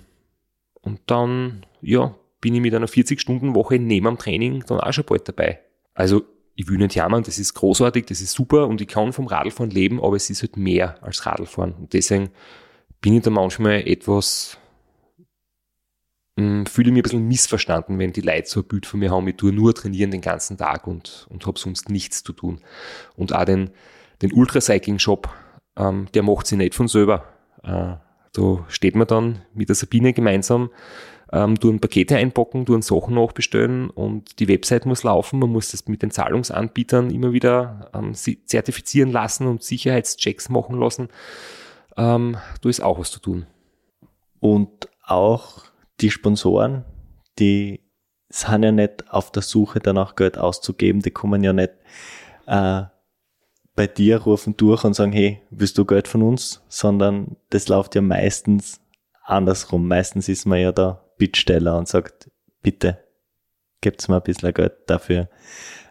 C: und dann, ja, bin ich mit einer 40-Stunden-Woche neben am Training dann auch schon bald dabei. Also ich will nicht jammern, das ist großartig, das ist super und ich kann vom Radlfahren leben, aber es ist halt mehr als Radlfahren. Und deswegen bin ich da manchmal etwas, mh, hm, fühle mich ein bisschen missverstanden, wenn die Leute so ein Bild von mir haben, ich tue nur trainieren den ganzen Tag und, und habe sonst nichts zu tun. Und auch den, den Ultracycling-Shop, ähm, der macht sie nicht von selber. Äh, da steht man dann mit der Sabine gemeinsam ähm, tun Pakete einpacken, tun Sachen nachbestellen und die Website muss laufen. Man muss das mit den Zahlungsanbietern immer wieder ähm, zertifizieren lassen und Sicherheitschecks machen lassen. Ähm, da ist auch was zu tun.
B: Und auch die Sponsoren, die sind ja nicht auf der Suche danach Geld auszugeben, die kommen ja nicht äh, bei dir, rufen durch und sagen, hey, willst du Geld von uns? Sondern das läuft ja meistens andersrum. Meistens ist man ja da Bittsteller und sagt, bitte, gebt's mir ein bisschen Geld dafür,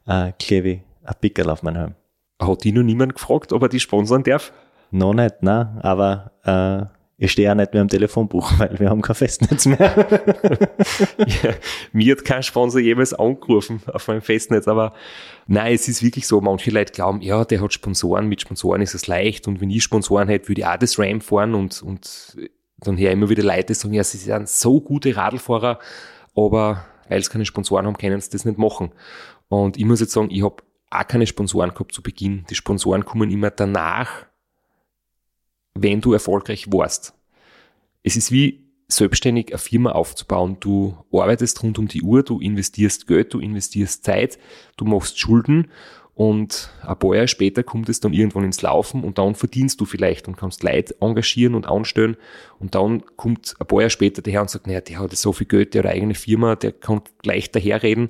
B: äh, klebe ich ein Pickel auf mein Helm.
C: Hat die noch niemand gefragt, ob er die sponsern darf?
B: Noch nicht, ne, aber äh, ich stehe auch nicht mehr am Telefonbuch, [laughs] weil wir haben kein Festnetz mehr. [laughs]
C: ja, mir hat kein Sponsor jemals angerufen auf meinem Festnetz, aber nein, es ist wirklich so, manche Leute glauben, ja, der hat Sponsoren, mit Sponsoren ist es leicht und wenn ich Sponsoren hätte, würde ich auch das Ram fahren und, und dann her immer wieder Leute sagen, ja, sie sind so gute Radlfahrer, aber weil sie keine Sponsoren haben, können sie das nicht machen. Und ich muss jetzt sagen, ich habe auch keine Sponsoren gehabt zu Beginn. Die Sponsoren kommen immer danach, wenn du erfolgreich warst. Es ist wie selbstständig eine Firma aufzubauen. Du arbeitest rund um die Uhr, du investierst Geld, du investierst Zeit, du machst Schulden und ein paar Jahre später kommt es dann irgendwann ins Laufen und dann verdienst du vielleicht und kannst Leute engagieren und anstellen. Und dann kommt ein paar Jahre später der Herr und sagt, naja, der hat so viel Geld, der hat eine eigene Firma, der kann leicht daherreden.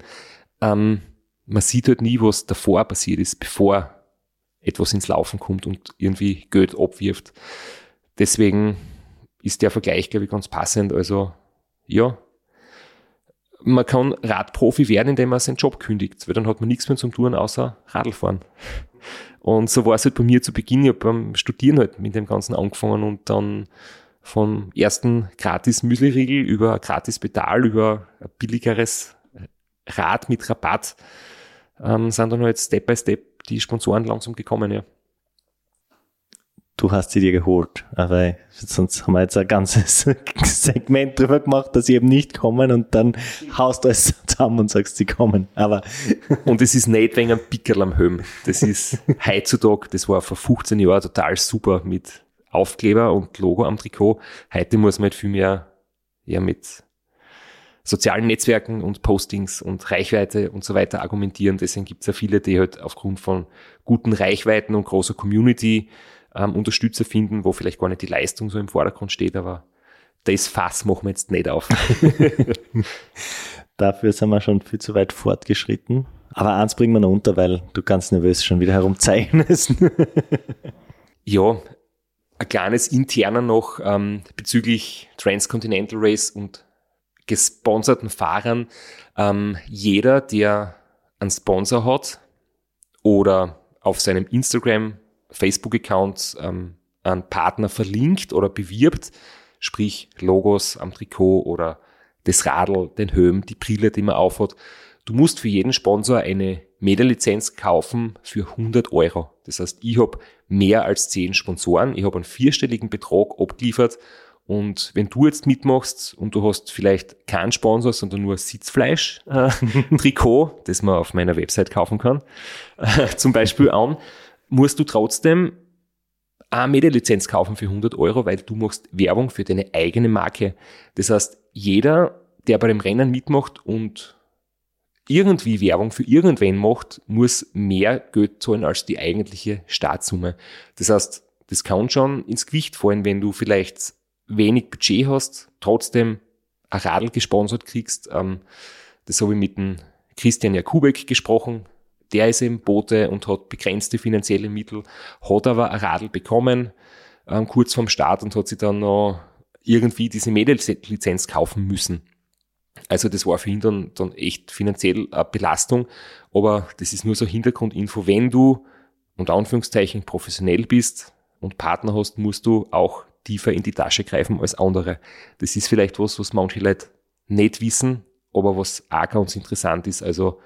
C: Ähm, man sieht halt nie, was davor passiert ist, bevor etwas ins Laufen kommt und irgendwie Geld abwirft. Deswegen ist der Vergleich, glaube ich, ganz passend. Also, ja, man kann Radprofi werden, indem man seinen Job kündigt, weil dann hat man nichts mehr zum Tun außer Radlfahren. Und so war es halt bei mir zu Beginn. Ich habe beim Studieren halt mit dem Ganzen angefangen und dann vom ersten gratis Müsliriegel über gratis Pedal, über ein billigeres Rad mit Rabatt, ähm, sind dann halt Step by Step die Sponsoren langsam gekommen, ja
B: du hast sie dir geholt. Aber sonst haben wir jetzt ein ganzes [laughs] Segment drüber gemacht, dass sie eben nicht kommen und dann haust du es zusammen und sagst, sie kommen. Aber [laughs]
C: und es ist nicht wegen einem Pickel am Helm. Das ist heutzutage, das war vor 15 Jahren total super mit Aufkleber und Logo am Trikot. Heute muss man halt viel mehr ja, mit sozialen Netzwerken und Postings und Reichweite und so weiter argumentieren. Deswegen gibt es ja viele, die halt aufgrund von guten Reichweiten und großer Community ähm, Unterstützer finden, wo vielleicht gar nicht die Leistung so im Vordergrund steht, aber das Fass machen wir jetzt nicht auf. [laughs]
B: Dafür sind wir schon viel zu weit fortgeschritten. Aber eins bringen wir noch unter, weil du ganz nervös schon wieder herumzeichnest. [laughs]
C: Ja, ein kleines interner noch ähm, bezüglich Transcontinental Race und gesponserten Fahrern. Ähm, jeder, der einen Sponsor hat oder auf seinem Instagram, Facebook-Account ähm, einen Partner verlinkt oder bewirbt, sprich Logos am Trikot oder das Radl, den Helm, die Brille, die man aufhat. Du musst für jeden Sponsor eine Medializenz kaufen für 100 Euro. Das heißt, ich habe mehr als 10 Sponsoren, ich habe einen vierstelligen Betrag abgeliefert und wenn du jetzt mitmachst und du hast vielleicht keinen Sponsor, sondern nur Sitzfleisch, äh, [laughs] Trikot, das man auf meiner Website kaufen kann, [laughs] zum Beispiel an, musst du trotzdem eine Medializenz kaufen für 100 Euro, weil du machst Werbung für deine eigene Marke. Das heißt, jeder, der bei dem Rennen mitmacht und irgendwie Werbung für irgendwen macht, muss mehr Geld zahlen als die eigentliche Startsumme. Das heißt, das kann schon ins Gewicht fallen, wenn du vielleicht wenig Budget hast, trotzdem ein Radl gesponsert kriegst. Ähm, das habe ich mit dem Christian Jakubek gesprochen. Der ist eben Bote und hat begrenzte finanzielle Mittel, hat aber ein Radl bekommen, ähm, kurz vorm Start und hat sich dann noch irgendwie diese Medienlizenz kaufen müssen. Also das war für ihn dann, dann echt finanziell eine Belastung. Aber das ist nur so Hintergrundinfo. Wenn du unter Anführungszeichen professionell bist und Partner hast, musst du auch tiefer in die Tasche greifen als andere. Das ist vielleicht was, was manche Leute nicht wissen, aber was auch ganz interessant ist. Also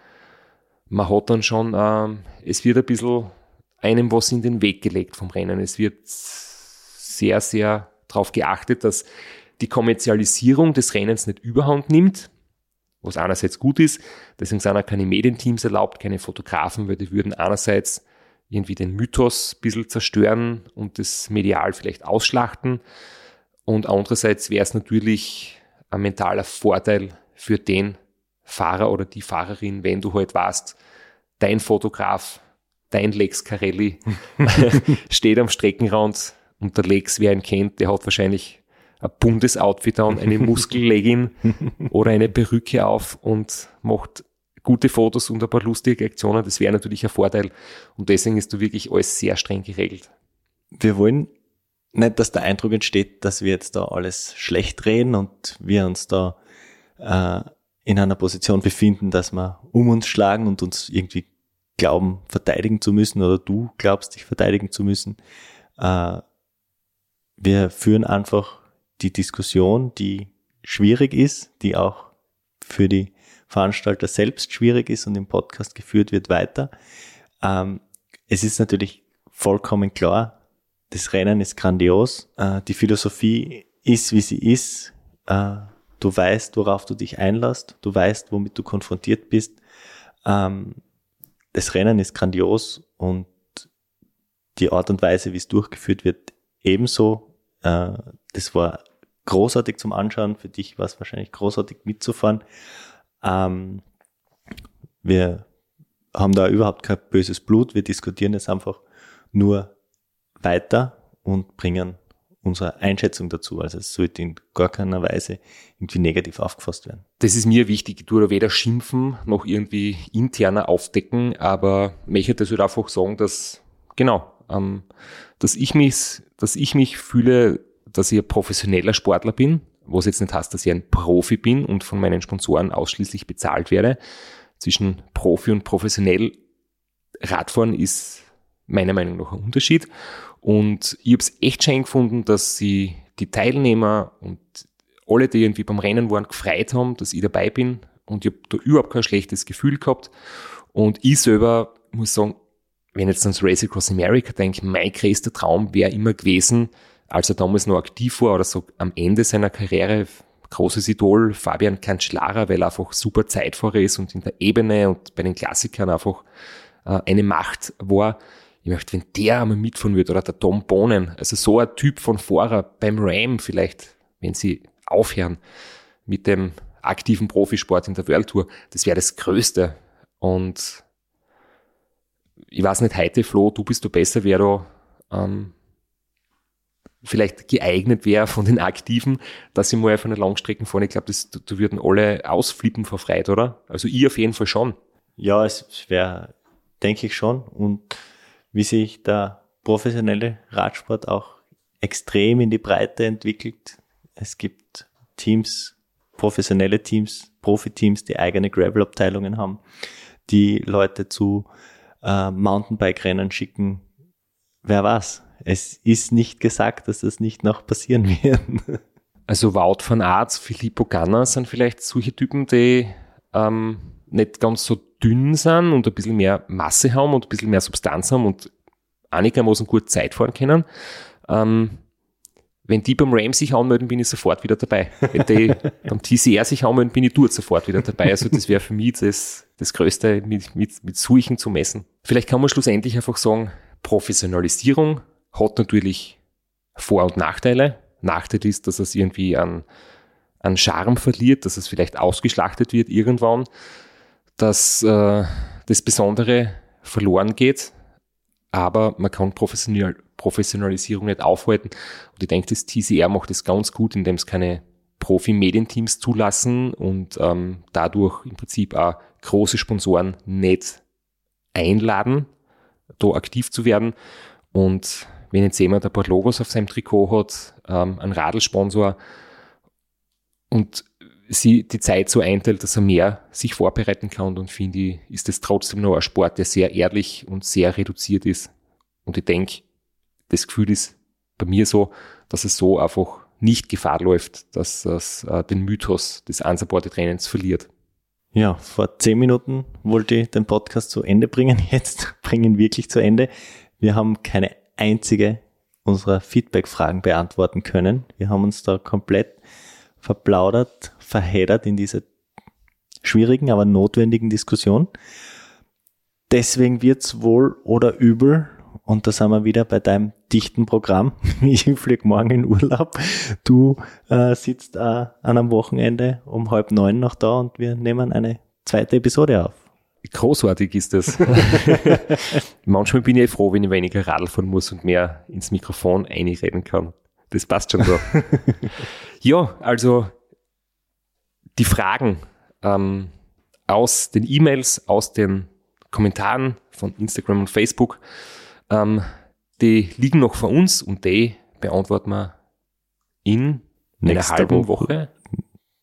C: man hat dann schon, äh, es wird ein bisschen einem was in den Weg gelegt vom Rennen. Es wird sehr, sehr darauf geachtet, dass die Kommerzialisierung des Rennens nicht überhand nimmt, was einerseits gut ist. Deswegen sind auch keine Medienteams erlaubt, keine Fotografen, weil die würden einerseits irgendwie den Mythos ein bisschen zerstören und das medial vielleicht ausschlachten. Und andererseits wäre es natürlich ein mentaler Vorteil für den Fahrer oder die Fahrerin, wenn du halt weißt, dein Fotograf, dein Lex Carelli [laughs] [laughs] steht am Streckenrand und der Lex, wer ihn kennt, der hat wahrscheinlich ein buntes Outfit an, eine [laughs] Muskellegging oder eine Perücke auf und macht gute Fotos und ein paar lustige Aktionen, das wäre natürlich ein Vorteil. Und deswegen ist du wirklich alles sehr streng geregelt.
B: Wir wollen nicht, dass der Eindruck entsteht, dass wir jetzt da alles schlecht reden und wir uns da äh, in einer Position befinden, dass wir um uns schlagen und uns irgendwie glauben, verteidigen zu müssen oder du glaubst, dich verteidigen zu müssen. Äh, wir führen einfach die Diskussion, die schwierig ist, die auch für die Veranstalter selbst schwierig ist und im Podcast geführt wird, weiter. Ähm, es ist natürlich vollkommen klar, das Rennen ist grandios, äh, die Philosophie ist, wie sie ist, äh, du weißt, worauf du dich einlässt, du weißt, womit du konfrontiert bist. Ähm, das Rennen ist grandios und die Art und Weise, wie es durchgeführt wird, ebenso. Äh, das war großartig zum Anschauen. Für dich war es wahrscheinlich großartig mitzufahren. Ähm, wir haben da überhaupt kein böses Blut. Wir diskutieren jetzt einfach nur weiter und bringen unsere Einschätzung dazu. Also es sollte in gar keiner Weise irgendwie negativ aufgefasst werden.
C: Das ist mir wichtig. Ich tue weder schimpfen noch irgendwie interner aufdecken, aber möchte das halt einfach sagen, dass, genau, ähm, dass ich mich, dass ich mich fühle, dass ich ein professioneller Sportler bin, was jetzt nicht heißt, dass ich ein Profi bin und von meinen Sponsoren ausschließlich bezahlt werde. Zwischen Profi und professionell Radfahren ist meiner Meinung nach ein Unterschied. Und ich habe es echt schön gefunden, dass sie die Teilnehmer und alle, die irgendwie beim Rennen waren, gefreut haben, dass ich dabei bin. Und ich habe da überhaupt kein schlechtes Gefühl gehabt. Und ich selber muss sagen, wenn jetzt ans Race Across America denke, mein größter Traum wäre immer gewesen, als er damals noch aktiv war oder so am Ende seiner Karriere, großes Idol, Fabian Cancellara, weil er einfach super Zeitfahrer ist und in der Ebene und bei den Klassikern einfach äh, eine Macht war. Ich möchte, wenn der einmal mitfahren würde oder der Tom Bonen, also so ein Typ von Fahrer beim Ram vielleicht, wenn sie aufhören mit dem aktiven Profisport in der World Tour, das wäre das Größte. Und ich weiß nicht, heute Flo, du bist du besser, wer da ähm, vielleicht geeignet wäre von den Aktiven, dass sie mal auf einer Langstrecken fahren. Ich glaube, das, da würden alle ausflippen vor Freude, oder? Also ich auf jeden Fall schon.
B: Ja, es wäre, denke ich schon. Und wie sich der professionelle Radsport auch extrem in die Breite entwickelt. Es gibt Teams, professionelle Teams, Profiteams, die eigene Gravel-Abteilungen haben, die Leute zu äh, Mountainbike-Rennen schicken. Wer weiß? Es ist nicht gesagt, dass das nicht noch passieren wird. [laughs]
C: Also Wout van Aert, Filippo Ganna sind vielleicht solche Typen, die ähm, nicht ganz so dünn sind und ein bisschen mehr Masse haben und ein bisschen mehr Substanz haben und einigermaßen gut Zeit fahren können. Ähm, wenn die beim Ram sich anmelden, bin ich sofort wieder dabei. Wenn die [laughs] beim TCR sich anmelden, bin ich dort sofort wieder dabei. Also das wäre für mich das, das Größte mit, mit, mit Suchen zu messen. Vielleicht kann man schlussendlich einfach sagen, Professionalisierung hat natürlich Vor- und Nachteile. Nachteil ist, dass es irgendwie an, an Charme verliert, dass es vielleicht ausgeschlachtet wird irgendwann, dass äh, das Besondere verloren geht, aber man kann Professional Professionalisierung nicht aufhalten. Und ich denke, das TCR macht das ganz gut, indem es keine Profi-Medienteams zulassen und ähm, dadurch im Prinzip auch große Sponsoren nicht einladen, da aktiv zu werden. Und wenn jetzt jemand ein paar Logos auf seinem Trikot hat, ähm, einen Radlsponsor und sie die Zeit so einteilt, dass er mehr sich vorbereiten kann, dann finde ich, ist das trotzdem noch ein Sport, der sehr ehrlich und sehr reduziert ist. Und ich denke, das Gefühl ist bei mir so, dass es so einfach nicht Gefahr läuft, dass es äh, den Mythos des Unsupported Rennens verliert.
B: Ja, vor zehn Minuten wollte ich den Podcast zu Ende bringen. [laughs] Jetzt bringen wirklich zu Ende. Wir haben keine einzige unserer Feedback-Fragen beantworten können. Wir haben uns da komplett verplaudert, verheddert in diese schwierigen, aber notwendigen Diskussion. Deswegen wird's wohl oder übel und da sind wir wieder bei deinem dichten Programm. [laughs] Ich fliege morgen in Urlaub. Du äh, sitzt äh, an einem Wochenende um halb neun noch da und wir nehmen eine zweite Episode auf.
C: Großartig ist das. [laughs] [laughs] Manchmal bin ich froh, wenn ich weniger Radl fahren muss und mehr ins Mikrofon einreden kann. Das passt schon so. [laughs] ja, also die Fragen ähm, aus den E-Mails, aus den Kommentaren von Instagram und Facebook ähm, die liegen noch vor uns und die beantworten wir in Nächste einer halben Woche. Woche.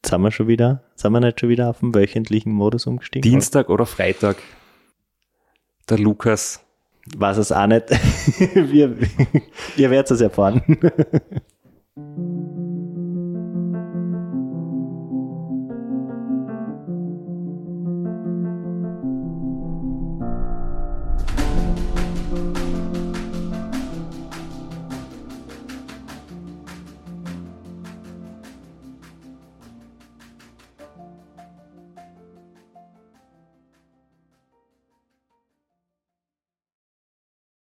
B: Sind wir schon wieder, sind wir nicht schon wieder auf den wöchentlichen Modus umgestiegen?
C: Dienstag oder Freitag. Der Lukas.
B: Weiß es auch nicht. [laughs] wir, ihr werdet es erfahren. [laughs]